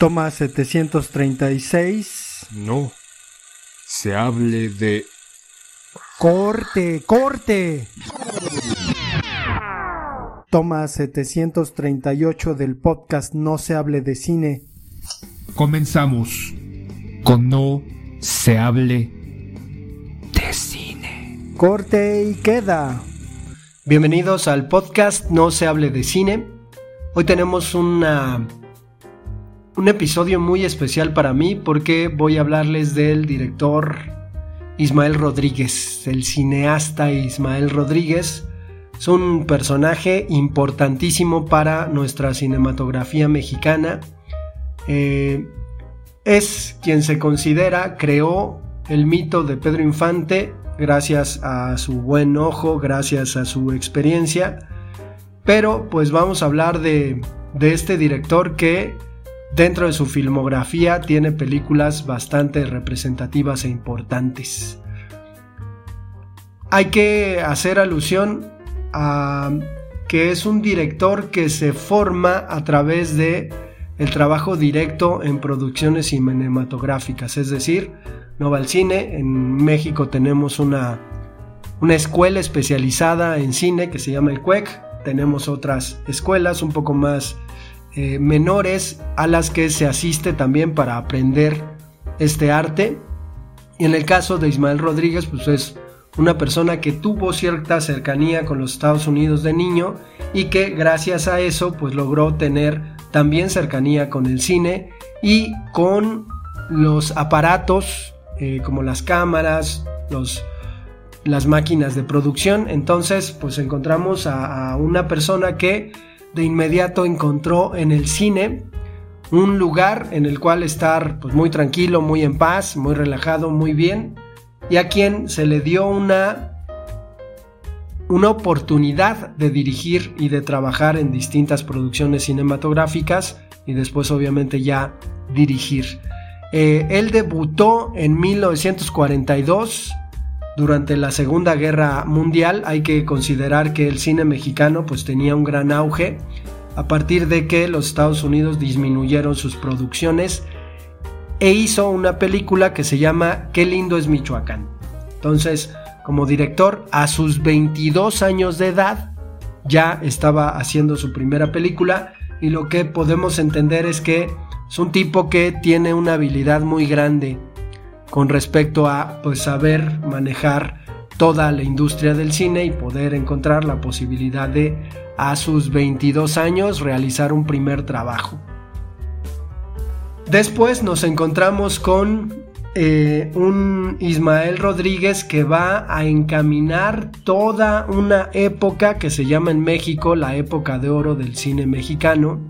Toma 736. No. Se hable de... Corte, corte. Toma 738 del podcast No se hable de cine. Comenzamos con No se hable de cine. Corte y queda. Bienvenidos al podcast No se hable de cine. Hoy tenemos una un episodio muy especial para mí porque voy a hablarles del director Ismael Rodríguez, el cineasta Ismael Rodríguez. Es un personaje importantísimo para nuestra cinematografía mexicana. Eh, es quien se considera creó el mito de Pedro Infante gracias a su buen ojo, gracias a su experiencia. Pero pues vamos a hablar de, de este director que Dentro de su filmografía tiene películas bastante representativas e importantes. Hay que hacer alusión a que es un director que se forma a través de el trabajo directo en producciones cinematográficas, es decir, no va al cine, en México tenemos una, una escuela especializada en cine que se llama el CUEC, tenemos otras escuelas un poco más eh, menores a las que se asiste también para aprender este arte. Y en el caso de Ismael Rodríguez, pues es una persona que tuvo cierta cercanía con los Estados Unidos de niño y que gracias a eso pues logró tener también cercanía con el cine y con los aparatos eh, como las cámaras, los, las máquinas de producción. Entonces pues encontramos a una persona que de inmediato encontró en el cine un lugar en el cual estar pues, muy tranquilo, muy en paz, muy relajado, muy bien, y a quien se le dio una, una oportunidad de dirigir y de trabajar en distintas producciones cinematográficas y después obviamente ya dirigir. Eh, él debutó en 1942 durante la Segunda Guerra Mundial hay que considerar que el cine mexicano pues tenía un gran auge a partir de que los Estados Unidos disminuyeron sus producciones e hizo una película que se llama Qué lindo es Michoacán. Entonces, como director, a sus 22 años de edad, ya estaba haciendo su primera película y lo que podemos entender es que es un tipo que tiene una habilidad muy grande con respecto a pues, saber manejar toda la industria del cine y poder encontrar la posibilidad de a sus 22 años realizar un primer trabajo. Después nos encontramos con eh, un Ismael Rodríguez que va a encaminar toda una época que se llama en México la época de oro del cine mexicano,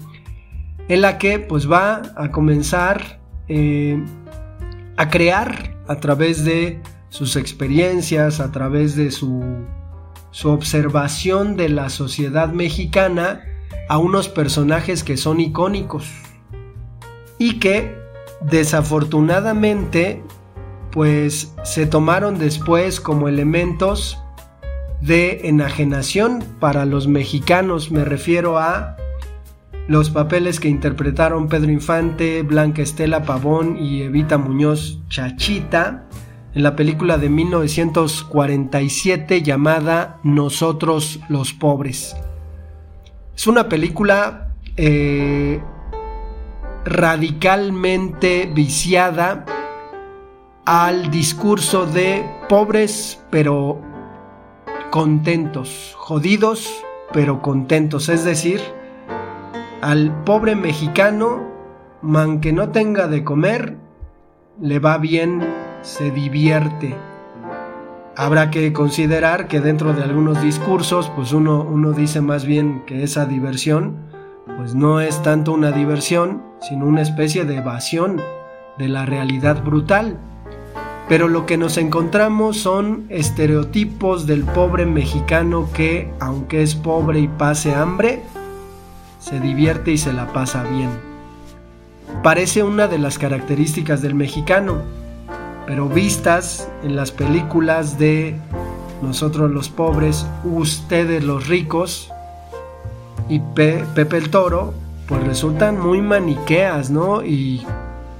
en la que pues va a comenzar eh, a crear a través de sus experiencias, a través de su, su observación de la sociedad mexicana a unos personajes que son icónicos y que desafortunadamente pues se tomaron después como elementos de enajenación para los mexicanos, me refiero a los papeles que interpretaron Pedro Infante, Blanca Estela Pavón y Evita Muñoz Chachita en la película de 1947 llamada Nosotros los Pobres. Es una película eh, radicalmente viciada al discurso de pobres pero contentos, jodidos pero contentos, es decir, al pobre mexicano, man que no tenga de comer, le va bien, se divierte. Habrá que considerar que dentro de algunos discursos, pues uno, uno dice más bien que esa diversión, pues no es tanto una diversión, sino una especie de evasión de la realidad brutal. Pero lo que nos encontramos son estereotipos del pobre mexicano que, aunque es pobre y pase hambre, se divierte y se la pasa bien. Parece una de las características del mexicano, pero vistas en las películas de nosotros los pobres, ustedes los ricos y Pepe el Toro, pues resultan muy maniqueas, ¿no? Y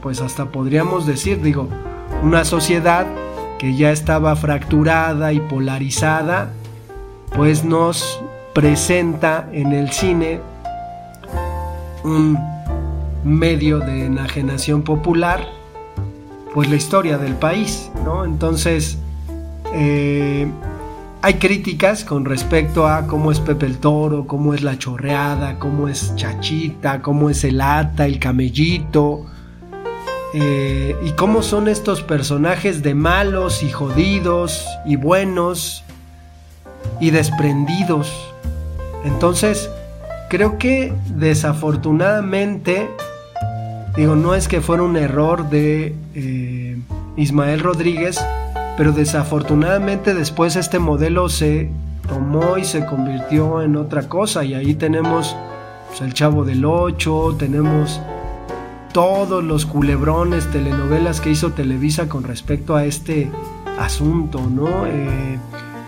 pues hasta podríamos decir, digo, una sociedad que ya estaba fracturada y polarizada, pues nos presenta en el cine un medio de enajenación popular, pues la historia del país, ¿no? Entonces, eh, hay críticas con respecto a cómo es Pepe el Toro, cómo es la chorreada, cómo es Chachita, cómo es el ata, el camellito, eh, y cómo son estos personajes de malos y jodidos y buenos y desprendidos. Entonces, creo que desafortunadamente, digo, no es que fuera un error de eh, Ismael Rodríguez, pero desafortunadamente después este modelo se tomó y se convirtió en otra cosa y ahí tenemos pues, el Chavo del Ocho, tenemos todos los culebrones, telenovelas que hizo Televisa con respecto a este asunto, ¿no? Eh,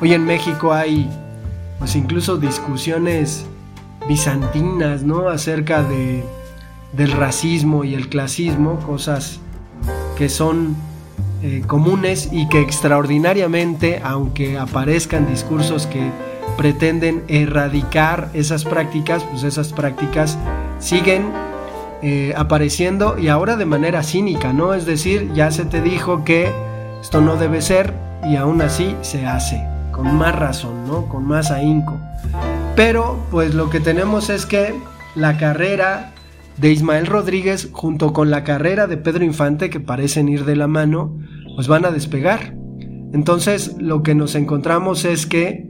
hoy en México hay pues incluso discusiones bizantinas, ¿no? Acerca de, del racismo y el clasismo, cosas que son eh, comunes y que extraordinariamente, aunque aparezcan discursos que pretenden erradicar esas prácticas, pues esas prácticas siguen eh, apareciendo y ahora de manera cínica, ¿no? Es decir, ya se te dijo que esto no debe ser y aún así se hace, con más razón, ¿no? Con más ahínco. Pero pues lo que tenemos es que la carrera de Ismael Rodríguez junto con la carrera de Pedro Infante, que parecen ir de la mano, pues van a despegar. Entonces lo que nos encontramos es que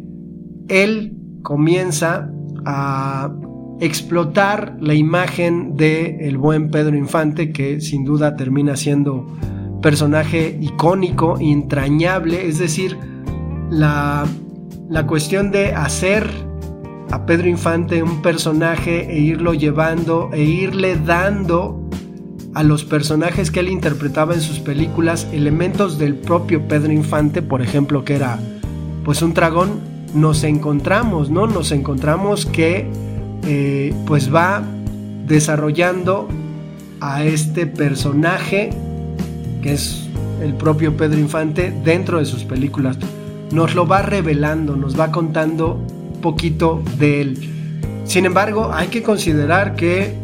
él comienza a explotar la imagen de el buen Pedro Infante, que sin duda termina siendo personaje icónico, entrañable, es decir, la, la cuestión de hacer a Pedro Infante un personaje e irlo llevando e irle dando a los personajes que él interpretaba en sus películas elementos del propio Pedro Infante, por ejemplo, que era pues un dragón, nos encontramos, ¿no? Nos encontramos que eh, pues va desarrollando a este personaje que es el propio Pedro Infante dentro de sus películas. Nos lo va revelando, nos va contando poquito de él. Sin embargo, hay que considerar que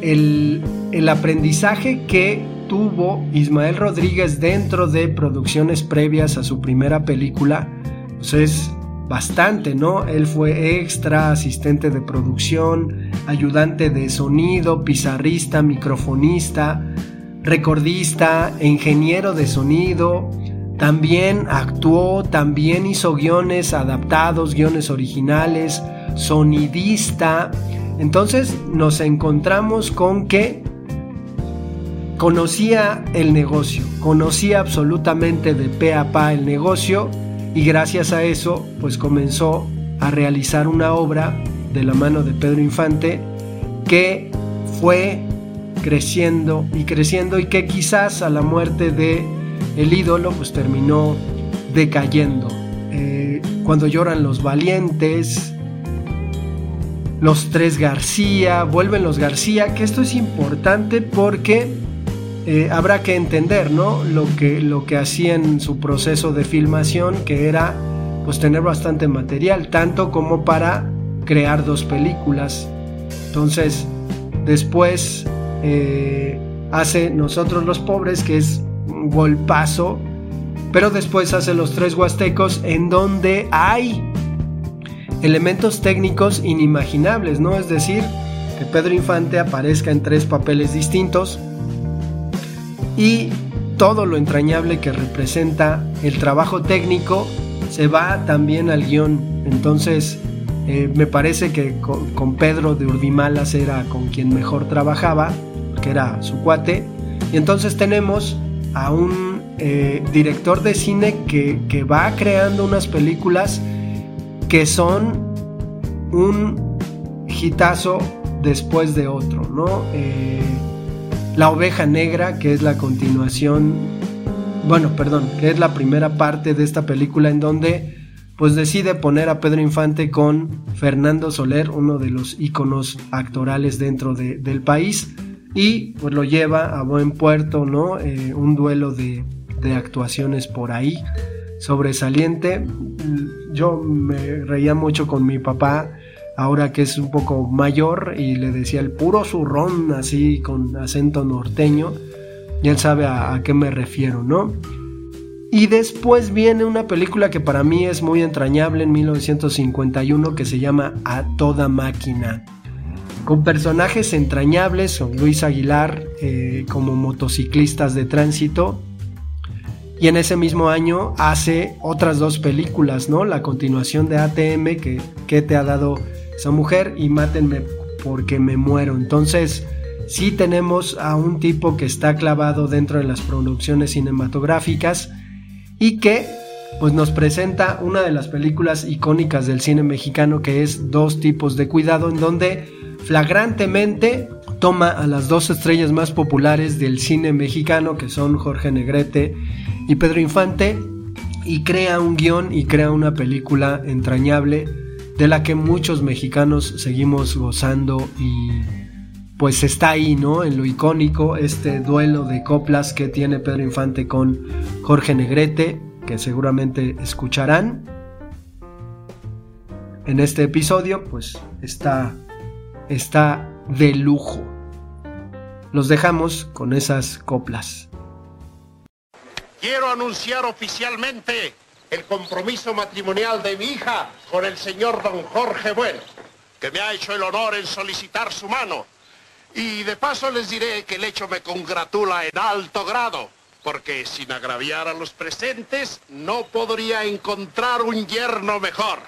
el, el aprendizaje que tuvo Ismael Rodríguez dentro de producciones previas a su primera película, pues es bastante, ¿no? Él fue extra, asistente de producción, ayudante de sonido, pizarrista, microfonista, recordista, ingeniero de sonido. También actuó, también hizo guiones adaptados, guiones originales, sonidista. Entonces nos encontramos con que conocía el negocio, conocía absolutamente de pe a pa el negocio y gracias a eso pues comenzó a realizar una obra de la mano de Pedro Infante que fue creciendo y creciendo y que quizás a la muerte de el ídolo pues terminó decayendo. Eh, cuando lloran los valientes, los tres García, vuelven los García, que esto es importante porque eh, habrá que entender ¿no? lo, que, lo que hacía en su proceso de filmación, que era pues tener bastante material, tanto como para crear dos películas. Entonces, después eh, hace Nosotros los Pobres, que es un golpazo, pero después hace Los Tres Huastecos, en donde hay elementos técnicos inimaginables, ¿no? Es decir, que Pedro Infante aparezca en tres papeles distintos, y todo lo entrañable que representa el trabajo técnico se va también al guion. Entonces, eh, me parece que con, Pedro de Urdimalas era con quien mejor trabajaba, que era su cuate. Y entonces tenemos a un eh, director de cine que, que, va creando unas películas que son un hitazo después de otro, ¿no? Eh, la oveja negra, que es la continuación, bueno, perdón, que es la primera parte de esta película en donde pues decide poner a Pedro Infante con Fernando Soler, uno de los íconos actorales dentro del país, y pues lo lleva a buen puerto, ¿no? Eh, un duelo de, de actuaciones por ahí sobresaliente. Yo me reía mucho con mi papá ahora que es un poco mayor y le decía el puro zurrón así con acento norteño y él sabe a, qué me refiero, ¿no? Y después viene una película que para mí es muy entrañable en 1951 que se llama A Toda Máquina. Con personajes entrañables, son Luis Aguilar eh, como motociclistas de tránsito. Y en ese mismo año hace otras dos películas, ¿no? La continuación de ATM que, que te ha dado esa mujer y Mátenme porque me muero. Entonces, sí tenemos a un tipo que está clavado dentro de las producciones cinematográficas y que pues nos presenta una de las películas icónicas del cine mexicano que es Dos tipos de cuidado en donde flagrantemente toma a las dos estrellas más populares del cine mexicano que son Jorge Negrete y Pedro Infante y crea un guion y crea una película entrañable de la que muchos mexicanos seguimos gozando y pues está ahí, ¿no? En lo icónico, este duelo de coplas que tiene Pedro Infante con Jorge Negrete, que seguramente escucharán. En este episodio, pues está, está de lujo. Los dejamos con esas coplas. Quiero anunciar oficialmente el compromiso matrimonial de mi hija con el señor don Jorge Bueno, que me ha hecho el honor en solicitar su mano y de paso les diré que el hecho me congratula en alto grado, porque sin agraviar a los presentes, no podría encontrar un yerno mejor.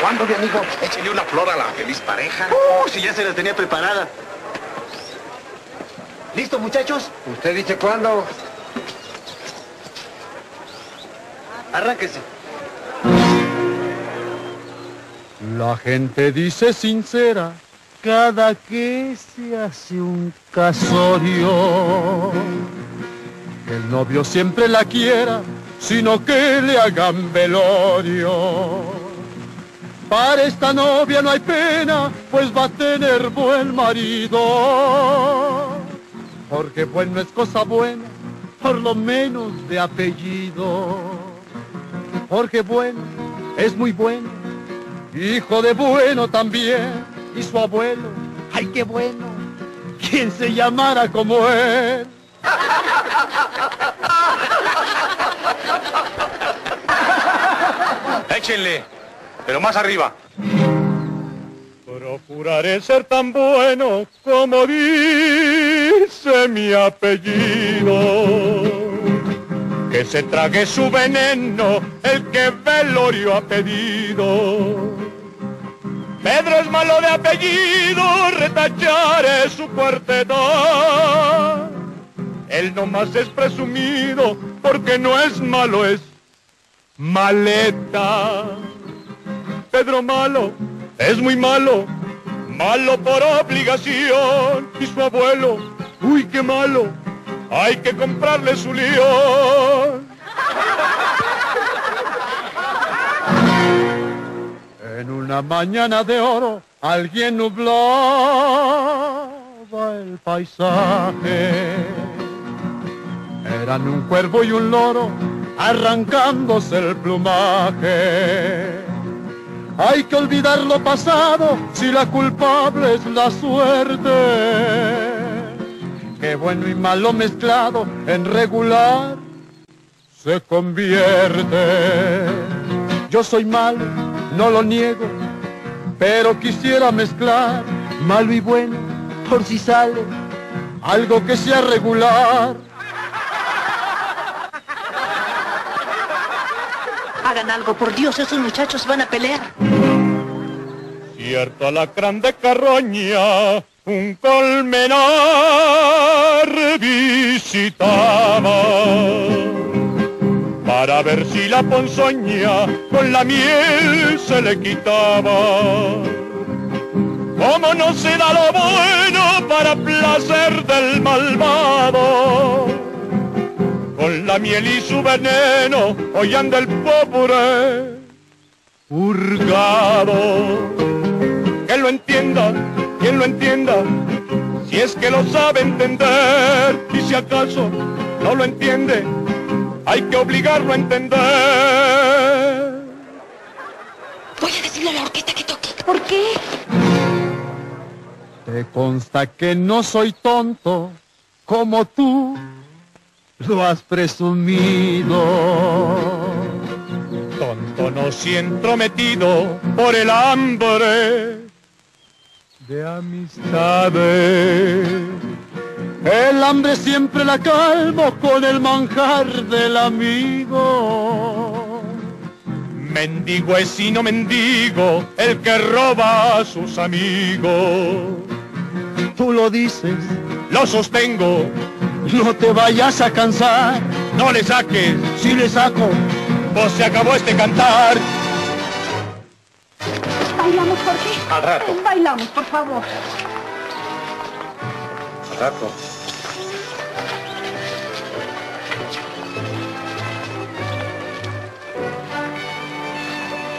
¿Cuándo, mi amigo? Échale una flor a la feliz pareja. Uh, si ya se la tenía preparada. ¿Listo, muchachos? ¿Usted dice cuándo? Arránquese. La gente dice sincera cada que se hace un casorio. El novio siempre la quiera, sino que le hagan velorio. Para esta novia no hay pena, pues va a tener buen marido porque bueno es cosa buena, por lo menos de apellido. Porque bueno es muy bueno, hijo de bueno también, y su abuelo, ay qué bueno, quien se llamara como él. Échenle, pero más arriba. Procuraré ser tan bueno como dice mi apellido. Que se trague su veneno el que Velorio ha pedido. Pedro es malo de apellido, retacharé su cuarteta. Él no más es presumido porque no es malo, es maleta. Pedro malo es muy malo malo por obligación. Y su abuelo, uy, qué malo, hay que comprarle su león. En una mañana de oro, alguien nublaba el paisaje. Eran un cuervo y un loro arrancándose el plumaje hay que olvidar lo pasado si la culpable es la suerte. Que bueno y malo mezclado en regular se convierte. Yo soy malo, no lo niego, pero quisiera mezclar malo y bueno por si sale algo que sea regular. Hagan algo, por Dios, esos muchachos van a pelear. Cierto alacrán de carroña, un colmenar visitaba para ver si la ponzoña con la miel se le quitaba. Como no se da lo bueno para placer del malvado. Con la miel y su veneno hoy anda el pobre hurgado. Que lo entienda, quien lo entienda, si es que lo sabe entender, y si acaso no lo entiende, hay que obligarlo a entender. Voy a decirle a la orquesta que toque. ¿Por qué? Te consta que no soy tonto como tú lo has presumido. Tonto no si entrometido por el hambre de amistades. El hambre siempre la calmo con el manjar del amigo. Mendigo es y no mendigo el que roba a sus amigos. Tú lo dices, lo sostengo, no te vayas a cansar. No le saques, si le saco, pues se acabó este cantar. ¿Bailamos, Jorge? Al rato. Bailamos, por favor. Al rato.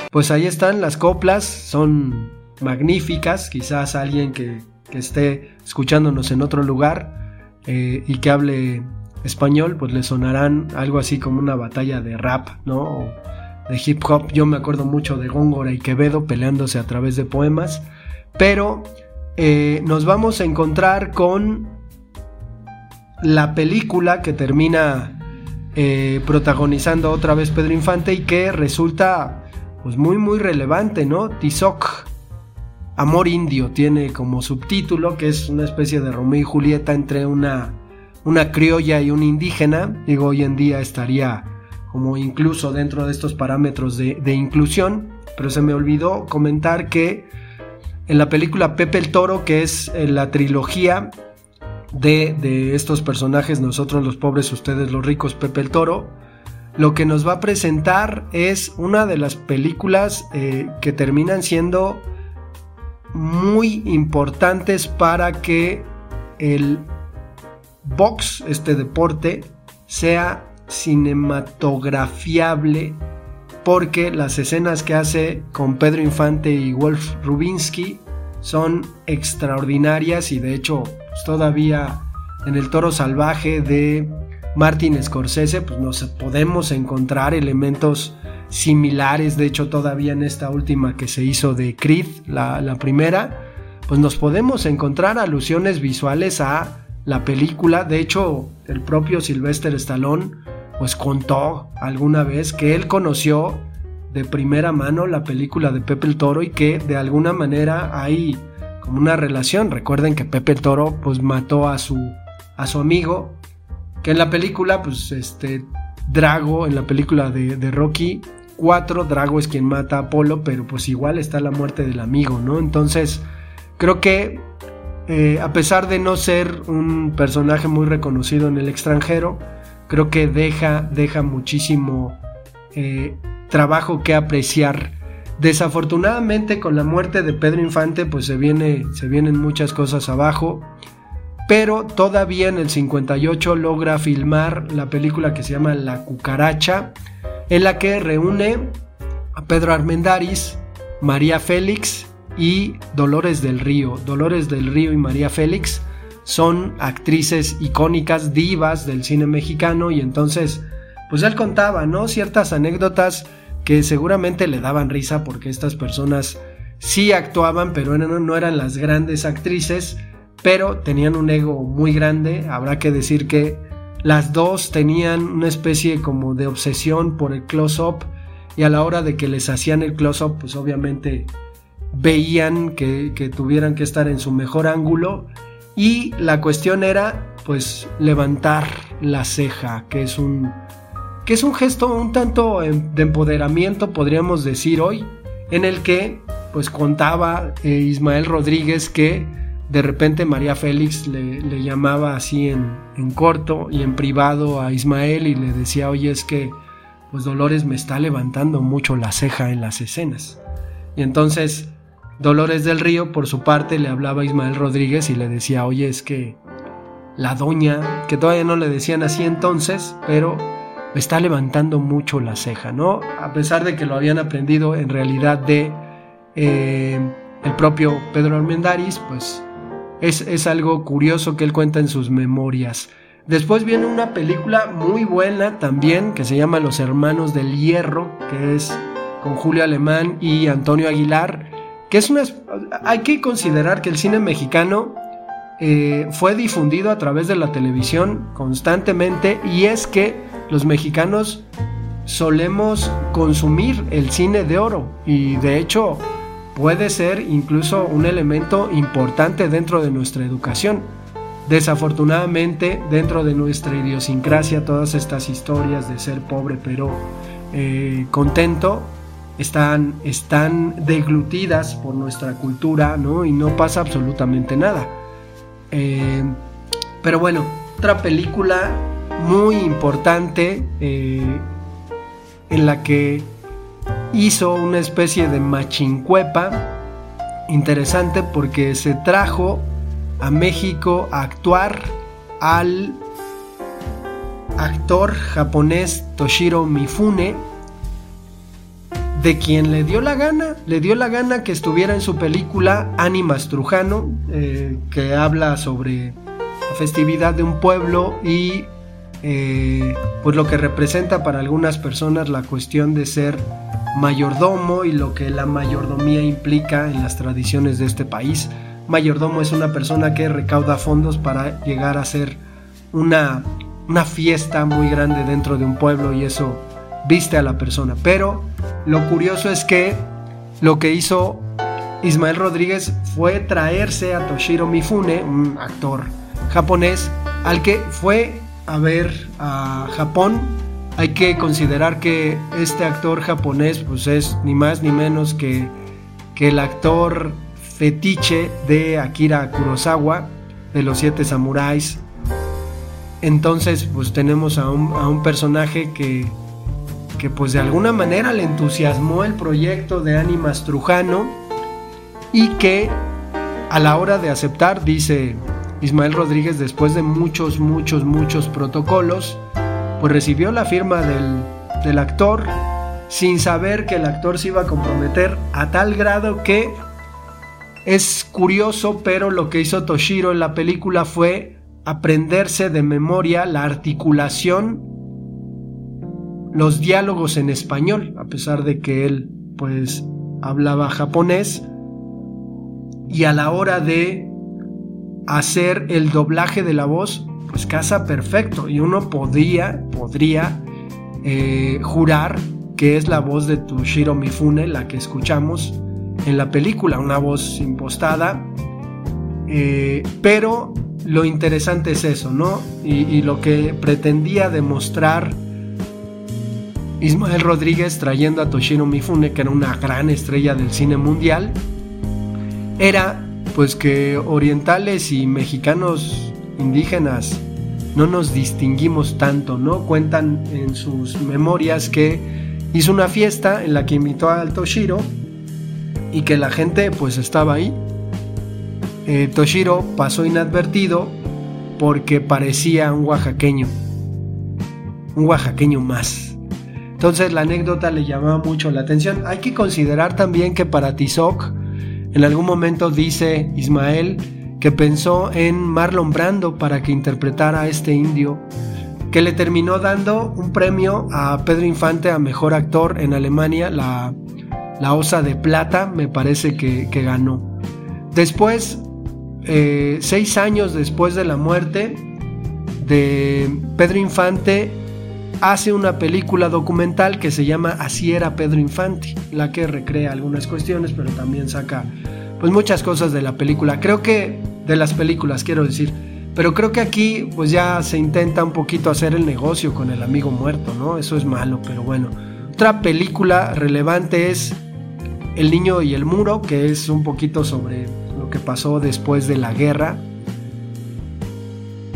Pues ahí están las coplas, son magníficas, quizás alguien que, que esté escuchándonos en otro lugar eh, y que hable español, pues le sonarán algo así como una batalla de rap, ¿no? O de hip hop. Yo me acuerdo mucho de Góngora y Quevedo peleándose a través de poemas, pero eh, nos vamos a encontrar con la película que termina eh, protagonizando otra vez Pedro Infante y que resulta pues muy muy relevante, ¿no? Tizoc, Amor Indio, tiene como subtítulo, que es una especie de Romeo y Julieta entre una, una criolla y un indígena. Digo, hoy en día estaría como incluso dentro de estos parámetros de, inclusión, pero se me olvidó comentar que en la película Pepe el Toro, que es eh, la trilogía de, de estos personajes, nosotros los pobres, ustedes los ricos, Pepe el Toro, lo que nos va a presentar es una de las películas eh, que terminan siendo muy importantes para que el box, este deporte, sea cinematografiable porque las escenas que hace con Pedro Infante y Wolf Rubinsky son extraordinarias y de hecho pues, todavía en el toro salvaje de Martin Scorsese, pues nos podemos encontrar elementos similares, de hecho todavía en esta última que se hizo de Creed, la, la primera, pues nos podemos encontrar alusiones visuales a la película, de hecho el propio Sylvester Stallone pues contó alguna vez que él conoció de primera mano la película de Pepe el Toro y que de alguna manera hay como una relación, recuerden que Pepe el Toro pues mató a su, a su amigo que en la película, pues este, Drago, en la película de, Rocky 4, Drago es quien mata a Apolo, pero pues igual está la muerte del amigo, ¿no? Entonces, creo que eh, a pesar de no ser un personaje muy reconocido en el extranjero, creo que deja, deja muchísimo eh, trabajo que apreciar. Desafortunadamente con la muerte de Pedro Infante pues se, viene, se vienen muchas cosas abajo pero todavía en el 58 logra filmar la película que se llama La cucaracha, en la que reúne a Pedro Armendáriz, María Félix y Dolores del Río. Dolores del Río y María Félix son actrices icónicas, divas del cine mexicano y entonces, pues él contaba, ¿no? Ciertas anécdotas que seguramente le daban risa porque estas personas sí actuaban, pero no eran las grandes actrices pero tenían un ego muy grande. Habrá que decir que las dos tenían una especie como de obsesión por el close-up y a la hora de que les hacían el close-up, pues obviamente veían que, que, tuvieran que estar en su mejor ángulo y la cuestión era pues levantar la ceja, que es un que es un gesto un tanto de empoderamiento podríamos decir hoy, en el que pues contaba eh, Ismael Rodríguez que de repente María Félix le, le llamaba así en, en, corto y en privado a Ismael y le decía, oye, es que pues Dolores me está levantando mucho la ceja en las escenas. Y entonces Dolores del Río, por su parte, le hablaba a Ismael Rodríguez y le decía, oye, es que la doña, que todavía no le decían así entonces, pero está levantando mucho la ceja, ¿no? A pesar de que lo habían aprendido en realidad de eh, el propio Pedro Armendáriz, pues es, es algo curioso que él cuenta en sus memorias. Después viene una película muy buena también que se llama Los Hermanos del Hierro, que es con Julio Alemán y Antonio Aguilar, que es una... Hay que considerar que el cine mexicano eh, fue difundido a través de la televisión constantemente y es que los mexicanos solemos consumir el cine de oro y de hecho puede ser incluso un elemento importante dentro de nuestra educación. Desafortunadamente, dentro de nuestra idiosincrasia, todas estas historias de ser pobre pero eh, contento están, están deglutidas por nuestra cultura, ¿no? Y no pasa absolutamente nada. Eh, pero bueno, otra película muy importante eh, en la que hizo una especie de machincuepa interesante porque se trajo a México a actuar al actor japonés Toshiro Mifune, de quien le dio la gana, le dio la gana que estuviera en su película Animas Trujano, eh, que habla sobre la festividad de un pueblo y eh, pues lo que representa para algunas personas la cuestión de ser mayordomo y lo que la mayordomía implica en las tradiciones de este país. Mayordomo es una persona que recauda fondos para llegar a ser una, una fiesta muy grande dentro de un pueblo y eso viste a la persona. Pero lo curioso es que lo que hizo Ismael Rodríguez fue traerse a Toshiro Mifune, un actor japonés, al que fue a ver a Japón. Hay que considerar que este actor japonés pues es ni más ni menos que, que el actor fetiche de Akira Kurosawa, de los siete samuráis. Entonces pues tenemos a un, a un personaje que, que pues de alguna manera le entusiasmó el proyecto de Animas Trujano y que a la hora de aceptar, dice Ismael Rodríguez, después de muchos, muchos, muchos protocolos, pues recibió la firma del, del actor sin saber que el actor se iba a comprometer a tal grado que es curioso, pero lo que hizo Toshiro en la película fue aprenderse de memoria la articulación los diálogos en español, a pesar de que él pues hablaba japonés, y a la hora de hacer el doblaje de la voz, pues casa perfecto, y uno podría, podría eh, jurar que es la voz de Toshiro Mifune, la que escuchamos en la película, una voz impostada, eh, pero lo interesante es eso, ¿no? y lo que pretendía demostrar Ismael Rodríguez trayendo a Toshiro Mifune, que era una gran estrella del cine mundial, era pues que orientales y mexicanos indígenas no nos distinguimos tanto, ¿no? Cuentan en sus memorias que hizo una fiesta en la que invitó al Toshiro y que la gente pues estaba ahí. Eh, Toshiro pasó inadvertido porque parecía un oaxaqueño, un oaxaqueño más. Entonces la anécdota le llamaba mucho la atención. Hay que considerar también que para Tizoc, en algún momento dice Ismael que pensó en Marlon Brando para que interpretara a este indio, que le terminó dando un premio a Pedro Infante a Mejor Actor en Alemania, la, Osa de Plata, me parece que, ganó. Después, eh, seis años después de la muerte de Pedro Infante, hace una película documental que se llama Así era Pedro Infante, la que recrea algunas cuestiones, pero también saca pues muchas cosas de la película. Creo que de las películas quiero decir, pero creo que aquí pues ya se intenta un poquito hacer el negocio con el amigo muerto, ¿no? Eso es malo, pero bueno. Otra película relevante es El niño y el muro, que es un poquito sobre lo que pasó después de la guerra.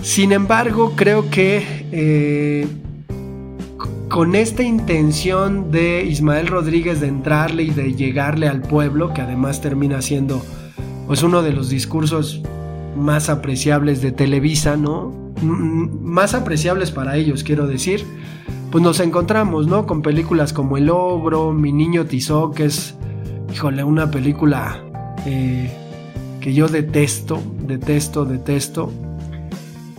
Sin embargo, creo que eh, con esta intención de Ismael Rodríguez de entrarle y de llegarle al pueblo, que además termina siendo pues uno de los discursos más apreciables de Televisa, ¿no? Más apreciables para ellos, quiero decir. Pues nos encontramos, ¿no? Con películas como El Ogro, Mi Niño Tizó, que es, híjole, una película eh, que yo detesto, detesto, detesto.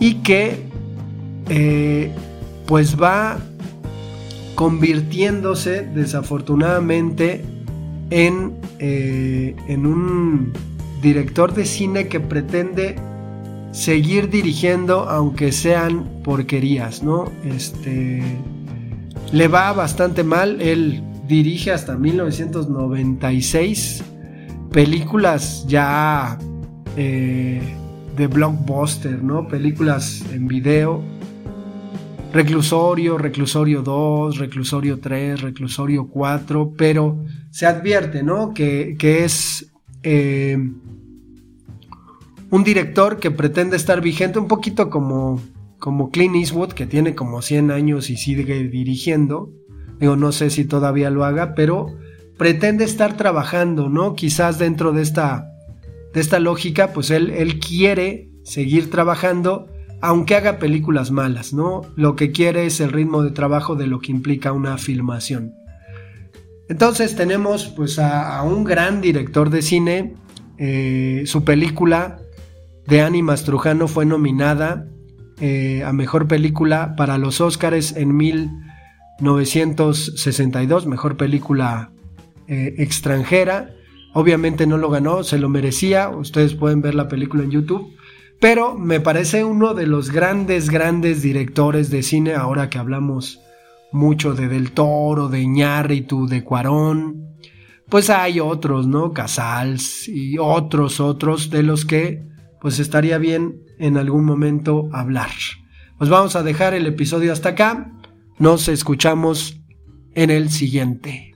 Y que, eh, pues va convirtiéndose desafortunadamente en, eh, en un director de cine que pretende seguir dirigiendo aunque sean porquerías, ¿no? Este le va bastante mal, él dirige hasta 1996 películas ya eh, de blockbuster, ¿no? Películas en video. Reclusorio, Reclusorio 2, Reclusorio 3, Reclusorio 4, pero se advierte, ¿no? Que, que es eh, un director que pretende estar vigente un poquito como, como Clint Eastwood, que tiene como 100 años y sigue dirigiendo. Digo, no sé si todavía lo haga, pero pretende estar trabajando, ¿no? Quizás dentro de esta, de esta lógica, pues él, él quiere seguir trabajando, aunque haga películas malas, ¿no? Lo que quiere es el ritmo de trabajo de lo que implica una filmación. Entonces tenemos pues a, un gran director de cine, eh, su película de Annie Trujano fue nominada eh, a Mejor Película para los Oscars en 1962, Mejor Película eh, Extranjera. Obviamente no lo ganó, se lo merecía, ustedes pueden ver la película en YouTube, pero me parece uno de los grandes, grandes directores de cine ahora que hablamos mucho de Del Toro, de Iñárritu, de Cuarón. Pues hay otros, ¿no? Casals y otros, otros de los que pues estaría bien en algún momento hablar. Pues vamos a dejar el episodio hasta acá. Nos escuchamos en el siguiente.